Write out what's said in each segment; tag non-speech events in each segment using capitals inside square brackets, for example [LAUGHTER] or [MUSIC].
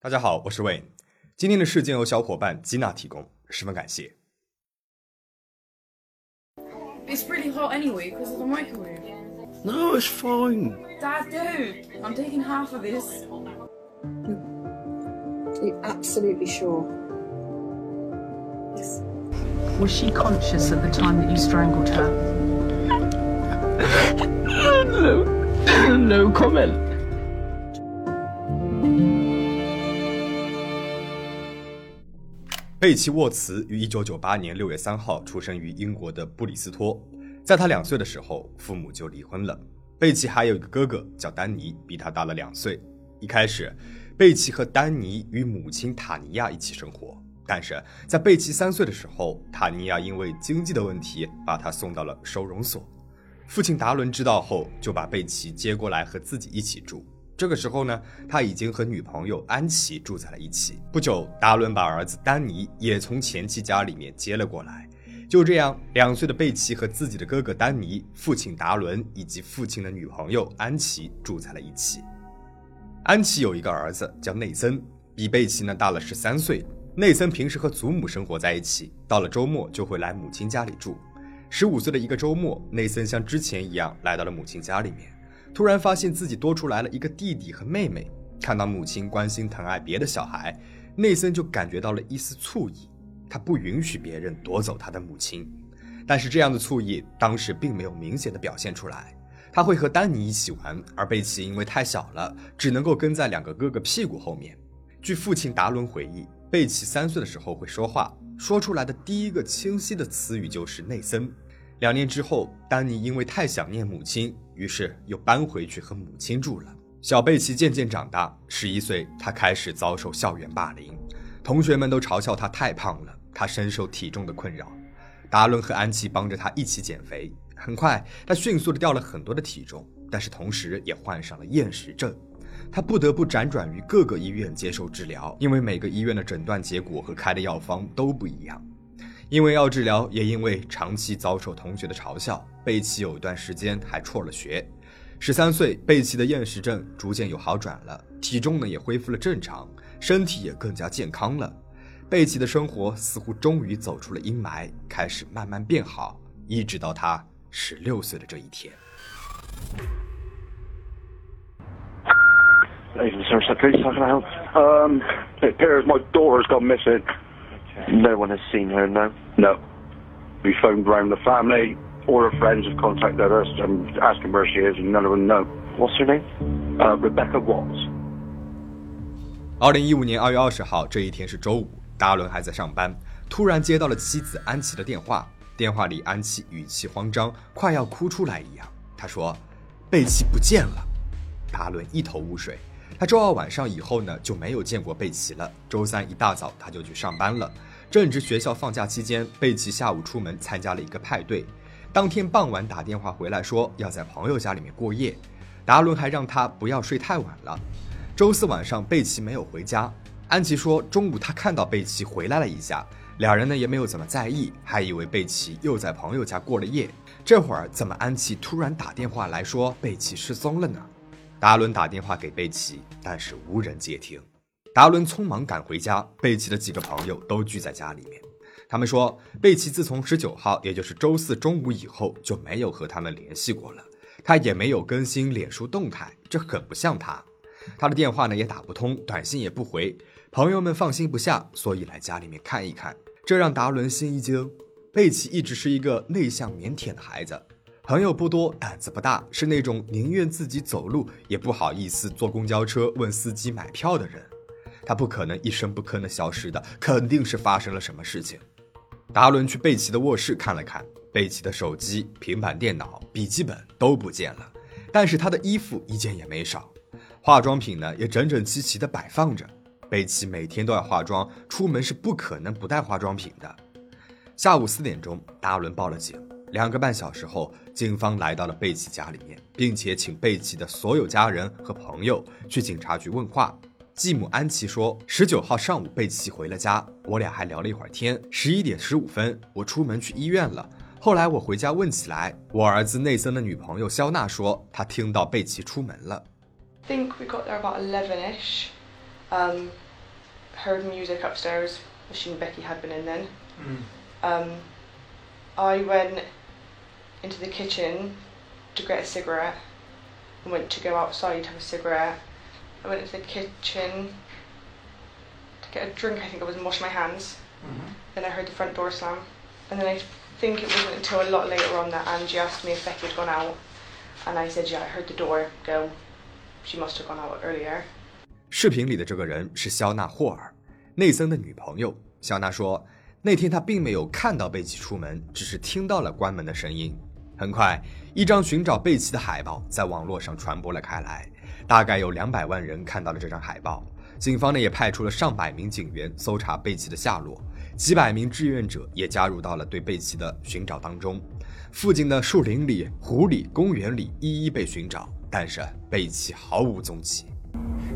大家好，我是 Wayne。今天的事件由小伙伴吉娜提供，十分感谢。 It's really hot anyway because of the microwave. No, it's fine. Dad, dude, I'm taking half of this. Are you absolutely sure? Yes. Was she conscious at the time that you strangled her? [LAUGHS] No, no comment. 贝奇沃茨于1998年6月3号出生于英国的布里斯托。在他两岁的时候，父母就离婚了。贝奇还有一个哥哥叫丹尼，比他大了两岁。一开始，贝奇和丹尼与母亲塔尼亚一起生活。但是在贝奇三岁的时候，塔尼亚因为经济的问题，把他送到了收容所。父亲达伦知道后，就把贝奇接过来和自己一起住。这个时候呢，他已经和女朋友安琪住在了一起。不久，达伦把儿子丹尼也从前妻家里面接了过来。就这样，两岁的贝奇和自己的哥哥丹尼、父亲达伦以及父亲的女朋友安琪住在了一起。安琪有一个儿子叫内森，比贝奇呢大了十三岁。内森平时和祖母生活在一起，到了周末就会来母亲家里住。十五岁的一个周末，内森像之前一样来到了母亲家里面，突然发现自己多出来了一个弟弟和妹妹。看到母亲关心疼爱别的小孩，内森就感觉到了一丝醋意。他不允许别人夺走他的母亲，但是这样的醋意当时并没有明显的表现出来。他会和丹尼一起玩，而贝奇因为太小了，只能够跟在两个哥哥屁股后面。据父亲达伦回忆，贝奇三岁的时候会说话，说出来的第一个清晰的词语就是内森。两年之后，丹尼因为太想念母亲，于是又搬回去和母亲住了。小贝奇渐渐长大，十一岁，他开始遭受校园霸凌，同学们都嘲笑他太胖了。他深受体重的困扰，达伦和安琪帮着他一起减肥。很快，他迅速的掉了很多的体重，但是同时也患上了厌食症。他不得不辗转于各个医院接受治疗，因为每个医院的诊断结果和开的药方都不一样。因为要治疗，也因为长期遭受同学的嘲笑，贝奇有一段时间还辍了学。十三岁，贝奇的厌食症逐渐有好转了，体重呢也恢复了正常，身体也更加健康了。贝奇的生活似乎终于走出了阴霾，开始慢慢变好，一直到他十六岁的这一天。Even Somerset Police, how can I help? Um, it appears my daughter's gone missing. No one has seen her, no. No. We phoned round the family. All her friends have contacted us and asking where she is, and none of them know. What's her name? Uh, Rebecca Watts. 二零一五年二月二十号这一天是周五，达伦还在上班，突然接到了妻子安琪的电话。电话里，安琪语气慌张，快要哭出来一样。他说：“贝奇不见了。”达伦一头雾水。他周二晚上以后呢就没有见过贝奇了。周三一大早他就去上班了。正值学校放假期间，贝奇下午出门参加了一个派对。当天傍晚打电话回来说要在朋友家里面过夜。达伦还让他不要睡太晚了。周四晚上，贝奇没有回家。安琪说，中午他看到贝奇回来了一下，两人呢也没有怎么在意，还以为贝奇又在朋友家过了夜。这会儿怎么安琪突然打电话来说贝奇失踪了呢？达伦打电话给贝奇，但是无人接听。达伦匆忙赶回家，贝奇的几个朋友都聚在家里面。他们说，贝奇自从十九号，也就是周四中午以后就没有和他们联系过了，他也没有更新脸书动态，这很不像他。他的电话呢也打不通，短信也不回，朋友们放心不下，所以来家里面看一看。这让达伦心一惊。贝奇一直是一个内向腼腆的孩子，朋友不多，胆子不大，是那种宁愿自己走路也不好意思坐公交车问司机买票的人。他不可能一声不吭的消失的，肯定是发生了什么事情。达伦去贝奇的卧室看了看，贝奇的手机、平板电脑、笔记本都不见了，但是他的衣服一件也没少。化妆品呢也整整齐齐的摆放着。贝奇每天都要化妆，出门是不可能不带化妆品的。下午四点钟，达伦报了警。两个半小时后，警方来到了贝奇家里面，并且请贝奇的所有家人和朋友去警察局问话。继母安琪说，十九号上午贝奇回了家，我俩还聊了一会儿天。十一点十五分，我出门去医院了。后来我回家问起来，我儿子内森的女朋友肖娜说，她听到贝奇出门了。think we got there about 11ish. Um, heard music upstairs. Becky had been in then. Um, I went into the kitchen to get a cigarette. I went to go outside to have a cigarette. I went into the kitchen to get a drink, I think it was, and wash my hands. Then I heard the front door slam. And then I think it wasn't until a lot later on that Angie asked me if Becky had gone out. And I said, yeah, I heard the door go. She must have gone out earlier. 视频里的这个人是肖纳·霍尔，内森的女朋友。肖娜说，那天她并没有看到贝奇出门，只是听到了关门的声音。 很快，一张寻找贝奇的海报在网络上传播了开来，大概有两百万人看到了这张海报。警方呢也派出了上百名警员搜查贝奇的下落，几百名志愿者也加入到了对贝奇的寻找当中。附近的树林里、湖里、公园里一一被寻找，但是贝奇毫无踪迹。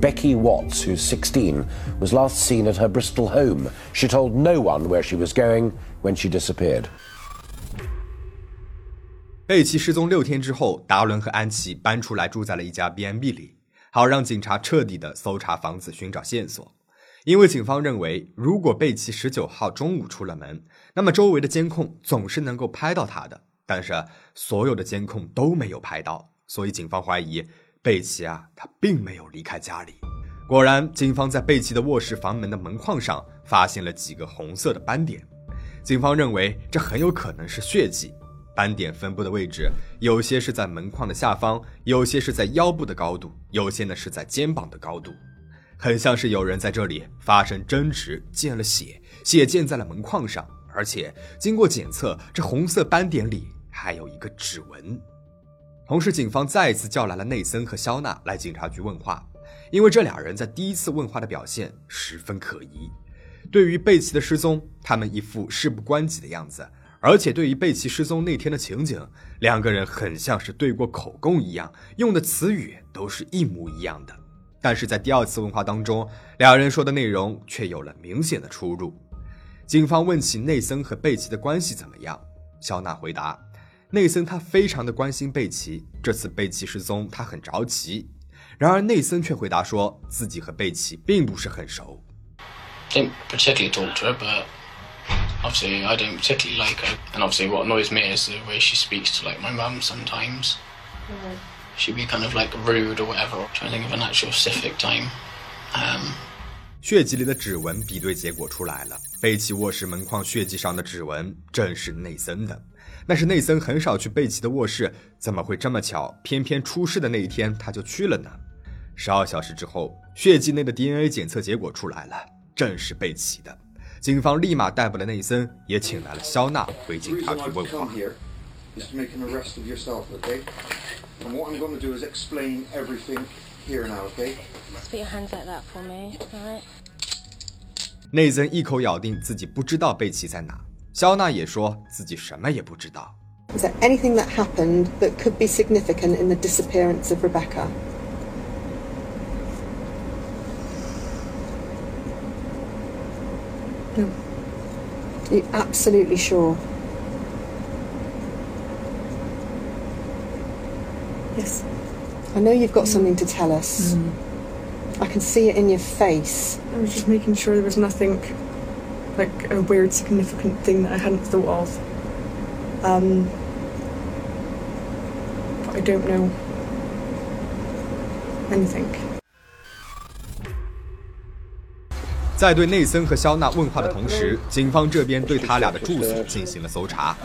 Becky Watts, who's 16, was last seen at her Bristol home. She told no one where she was going when she disappeared. 贝奇失踪六天之后，达伦和安琪搬出来住在了一家 B&B 里，好让警察彻底的搜查房子，寻找线索。因为警方认为，如果贝奇十九号中午出了门，那么周围的监控总是能够拍到他的。但是所有的监控都没有拍到，所以警方怀疑贝奇啊，他并没有离开家里。果然，警方在贝奇的卧室房门的门框上发现了几个红色的斑点，警方认为这很有可能是血迹。斑点分布的位置，有些是在门框的下方，有些是在腰部的高度，有些呢是在肩膀的高度，很像是有人在这里发生争执，溅了血，血溅在了门框上，而且经过检测，这红色斑点里还有一个指纹。同时，警方再一次叫来了内森和肖娜来警察局问话，因为这俩人在第一次问话的表现十分可疑。对于贝奇的失踪，他们一副事不关己的样子。而且对于贝奇失踪那天的情景，两个人很像是对过口供一样，用的词语都是一模一样的。但是在第二次问话当中，两人说的内容却有了明显的出入。警方问起内森和贝奇的关系怎么样，肖娜回答：内森他非常的关心贝奇，这次贝奇失踪他很着急。然而内森却回答说自己和贝奇并不是很熟。Obviously I don't particularly like her. And obviously what annoys me is the way she speaks to like my mum sometimes. She'd be kind of like rude or whatever. I'm trying to think of an actual specific time. Um, 血迹里的指纹比对结果出来了，贝奇卧室门框血迹上的指纹正是内森的。但是内森很少去贝奇的卧室，怎么会这么巧？偏偏出事的那一天他就去了呢？十二小时之后，血迹内的 DNA 检测结果出来了，正是贝奇的。警方立马逮捕了内森，也请来了肖娜回警察局问话。is to make an arrest of yourself, okay? And what I'm going to do is explain everything here now, okay? Just put your hands like that for me, alright? 内森一口咬定自己不知道贝奇在哪，肖娜也说自己什么也不知道。Is there anything that happened that could be significant in the disappearance of Rebecca? Are you absolutely sure? Yes. I know you've got something to tell us. I can see it in your face. I was just making sure there was nothing like a weird, significant thing that I hadn't thought of. Um, but I don't know anything. 在对内森和肖娜问话的同时，警方这边对他俩的住所进行了搜查。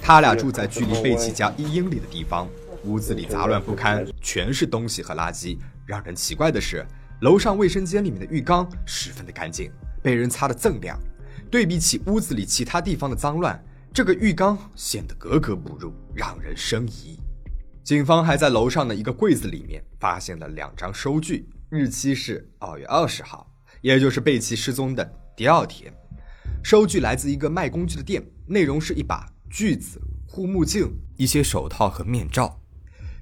他俩住在距离贝奇家一英里的地方，屋子里杂乱不堪，全是东西和垃圾。让人奇怪的是，楼上卫生间里面的浴缸十分的干净，被人擦得锃亮。对比起屋子里其他地方的脏乱，这个浴缸显得格格不入，让人生疑。警方还在楼上的一个柜子里面发现了两张收据，日期是二月二十号。也就是贝奇失踪的第二天，收据来自一个卖工具的店，内容是一把锯子、护目镜、一些手套和面罩。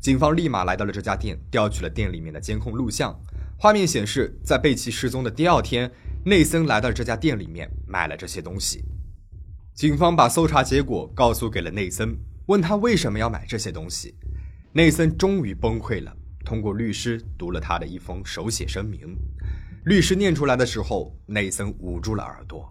警方立马来到了这家店，调取了店里面的监控录像。画面显示，在贝奇失踪的第二天，内森来到这家店里面买了这些东西。警方把搜查结果告诉给了内森，问他为什么要买这些东西。内森终于崩溃了，通过律师读了他的一封手写声明。律师念出来的时候，内森捂住了耳朵。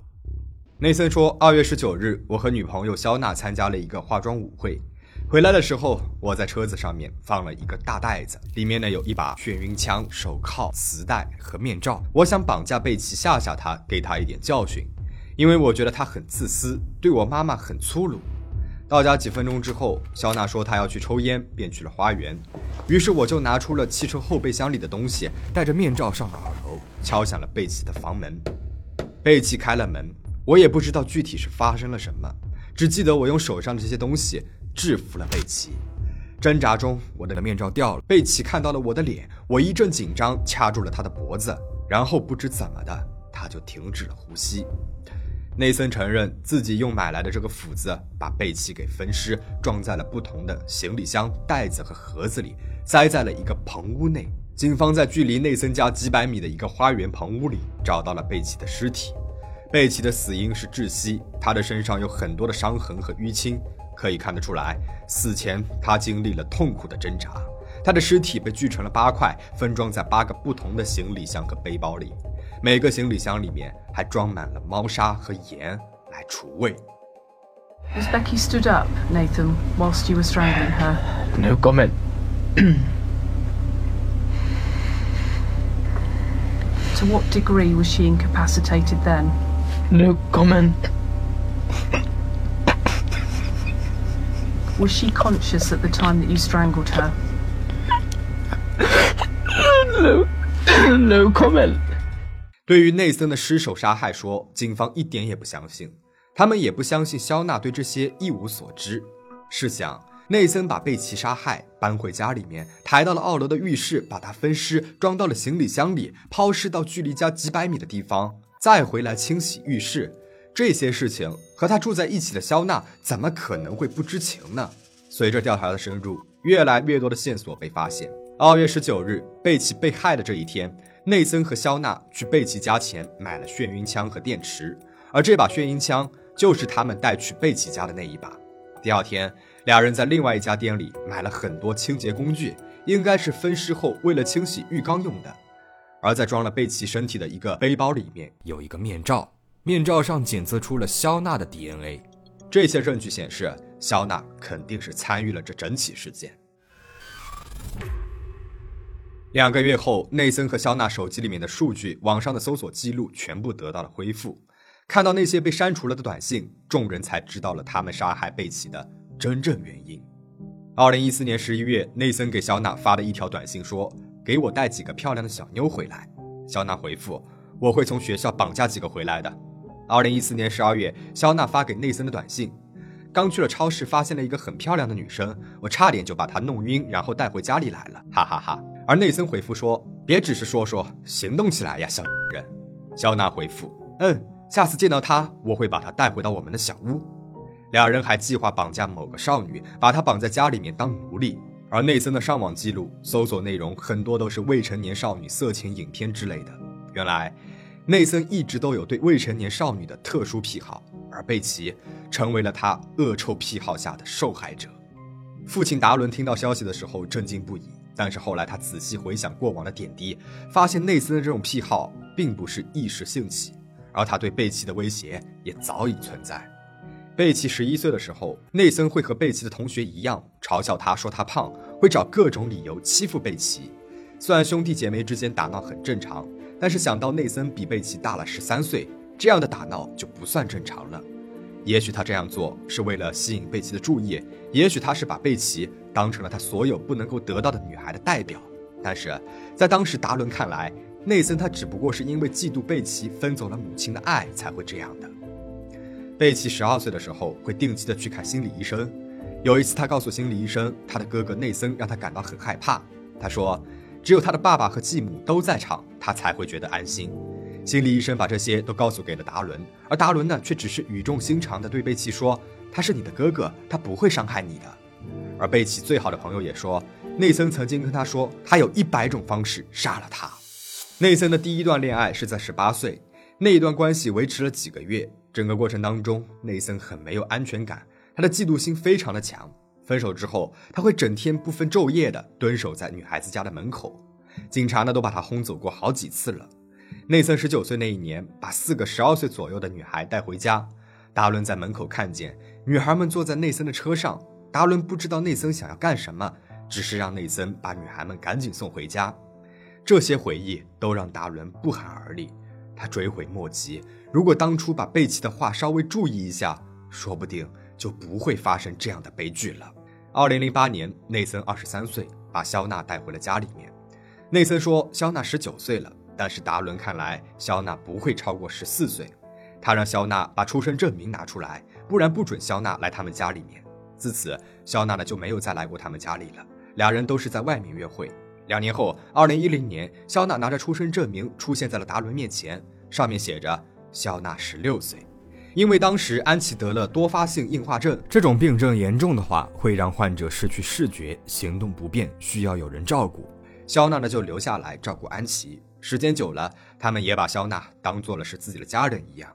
内森说：“二月十九日，我和女朋友肖娜参加了一个化妆舞会。回来的时候，我在车子上面放了一个大袋子，里面呢有一把眩晕枪、手铐、磁带和面罩。我想绑架贝奇，吓吓她，给她一点教训，因为我觉得她很自私，对我妈妈很粗鲁。”到家几分钟之后，肖娜说她要去抽烟，便去了花园。于是我就拿出了汽车后备箱里的东西，戴着面罩上了二楼，敲响了贝奇的房门。贝奇开了门。我也不知道具体是发生了什么，只记得我用手上的这些东西制服了贝奇。挣扎中，我的面罩掉了，贝奇看到了我的脸，我一阵紧张，掐住了他的脖子，然后不知怎么的，他就停止了呼吸。内森承认自己用买来的这个斧子把贝奇给分尸，装在了不同的行李箱、袋子和盒子里，塞在了一个棚屋内。警方在距离内森家几百米的一个花园棚屋里找到了贝奇的尸体。贝奇的死因是窒息，他的身上有很多的伤痕和淤青，可以看得出来，死前他经历了痛苦的挣扎。他的尸体被锯成了八块，分装在八个不同的行李箱和背包里，每个行李箱里面还装满了猫砂和盐来除味。As Becky stood up, Nathan, whilst you were strangling her. No comment. [CLEARS THROAT] To what degree was she incapacitated then? No comment. Was she conscious at the time that you strangled her? No. No comment. 对于内森的失手杀害说，警方一点也不相信，他们也不相信肖娜对这些一无所知。试想， 内森把贝奇杀害，搬回家里面，抬到了二楼的浴室，把他分尸，装到了行李箱里，抛尸到距离家几百米的地方。再回来清洗浴室，这些事情和他住在一起的肖娜怎么可能会不知情呢？随着调查的深入，越来越多的线索被发现。二月十九日，贝奇被害的这一天，内森和肖娜去贝奇家前买了眩晕枪和电池，而这把眩晕枪就是他们带去贝奇家的那一把。第二天，两人在另外一家店里买了很多清洁工具，应该是分尸后为了清洗浴缸用的。而在装了贝奇身体的一个背包里面有一个面罩，面罩上检测出了肖娜的 DNA。这些证据显示，肖娜肯定是参与了这整起事件。两个月后，内森和肖娜手机里面的数据、网上的搜索记录全部得到了恢复。看到那些被删除了的短信，众人才知道了他们杀害贝奇的真正原因。二零一四年十一月，内森给小娜发了一条短信说。给我带几个漂亮的小妞回来。小娜回复：“我会从学校绑架几个回来的。”二零一四年十二月，肖娜发给内森的短信：“刚去了超市，发现了一个很漂亮的女生，我差点就把她弄晕，然后带回家里来了，哈哈哈。”而内森回复说：“别只是说说，行动起来呀，小人。”肖娜回复：“嗯，下次见到她，我会把她带回到我们的小屋。”两人还计划绑架某个少女，把她绑在家里面当奴隶。而内森的上网记录、搜索内容很多都是未成年少女色情影片之类的。原来，内森一直都有对未成年少女的特殊癖好，而贝奇成为了他恶臭癖好下的受害者。父亲达伦听到消息的时候震惊不已，但是后来他仔细回想过往的点滴，发现内森的这种癖好并不是一时兴起，而他对贝奇的威胁也早已存在。贝奇十一岁的时候，内森会和贝奇的同学一样嘲笑他，说他胖，会找各种理由欺负贝奇。虽然兄弟姐妹之间打闹很正常，但是想到内森比贝奇大了十三岁，这样的打闹就不算正常了。也许他这样做是为了吸引贝奇的注意，也许他是把贝奇当成了他所有不能够得到的女孩的代表。但是在当时达伦看来，内森他只不过是因为嫉妒贝奇分走了母亲的爱才会这样的。贝奇十二岁的时候会定期的去看心理医生。有一次，他告诉心理医生，他的哥哥内森让他感到很害怕。他说，只有他的爸爸和继母都在场，他才会觉得安心。心理医生把这些都告诉给了达伦，而达伦呢，却只是语重心长的对贝奇说：“他是你的哥哥，他不会伤害你的。”而贝奇最好的朋友也说，内森曾经跟他说，他有一百种方式杀了他。内森的第一段恋爱是在十八岁，那一段关系维持了几个月。整个过程当中，内森很没有安全感，他的嫉妒心非常的强。分手之后，他会整天不分昼夜的蹲守在女孩子家的门口，警察呢都把他轰走过好几次了。内森十九岁那一年，把四个十二岁左右的女孩带回家。达伦在门口看见女孩们坐在内森的车上，达伦不知道内森想要干什么，只是让内森把女孩们赶紧送回家。这些回忆都让达伦不寒而栗，他追悔莫及。如果当初把贝奇的话稍微注意一下，说不定就不会发生这样的悲剧了。二零零八年，内森二十三岁，把肖娜带回了家里面。内森说肖娜十九岁了，但是达伦看来肖娜不会超过十四岁。他让肖娜把出生证明拿出来，不然不准肖娜来他们家里面。自此，肖娜呢就没有再来过他们家里了。俩人都是在外面约会。两年后，二零一零年，肖娜拿着出生证明出现在了达伦面前，上面写着肖娜十六岁。因为当时安琪得了多发性硬化症，这种病症严重的话会让患者失去视觉，行动不便，需要有人照顾。肖娜呢就留下来照顾安琪。时间久了，他们也把肖娜当做了是自己的家人一样。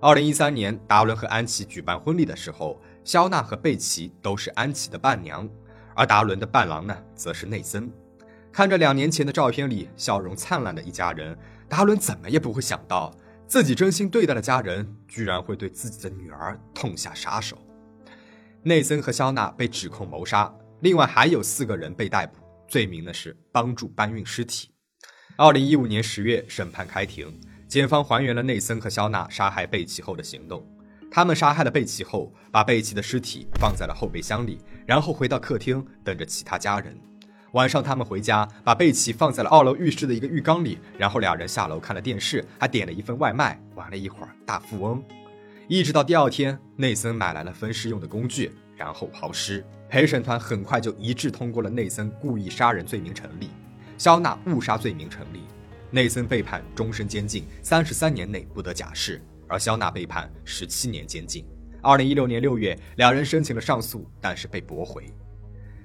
二零一三年，达伦和安琪举办婚礼的时候，肖娜和贝奇都是安琪的伴娘，而达伦的伴郎呢，则是内森。看着两年前的照片里笑容灿烂的一家人，达伦怎么也不会想到，自己真心对待的家人居然会对自己的女儿痛下杀手。内森和肖娜被指控谋杀，另外还有四个人被逮捕，罪名呢是帮助搬运尸体。二零一五年十月，审判开庭，检方还原了内森和肖娜杀害贝奇后的行动。他们杀害了贝奇后，把贝奇的尸体放在了后备箱里，然后回到客厅等着其他家人。晚上，他们回家，把贝奇放在了二楼浴室的一个浴缸里，然后两人下楼看了电视，还点了一份外卖，玩了一会儿大富翁。一直到第二天，内森买来了分尸用的工具，然后抛尸。陪审团很快就一致通过了内森故意杀人罪名成立，肖娜误杀罪名成立。内森被判终身监禁，三十三年内不得假释，而肖娜被判十七年监禁。二零一六年六月，两人申请了上诉，但是被驳回。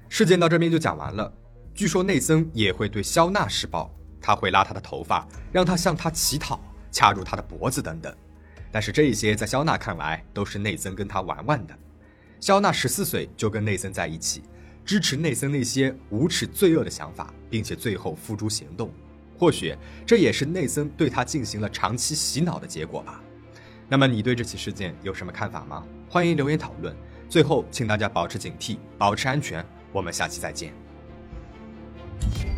事件到这边就讲完了。据说内森也会对肖娜施暴，他会拉她的头发，让她向他乞讨，掐住她的脖子等等。但是这些在肖娜看来都是内森跟她玩玩的。肖娜十四岁就跟内森在一起，支持内森那些无耻罪恶的想法，并且最后付诸行动。或许这也是内森对他进行了长期洗脑的结果吧。那么你对这起事件有什么看法吗？欢迎留言讨论。最后，请大家保持警惕，保持安全。我们下期再见。Thank you.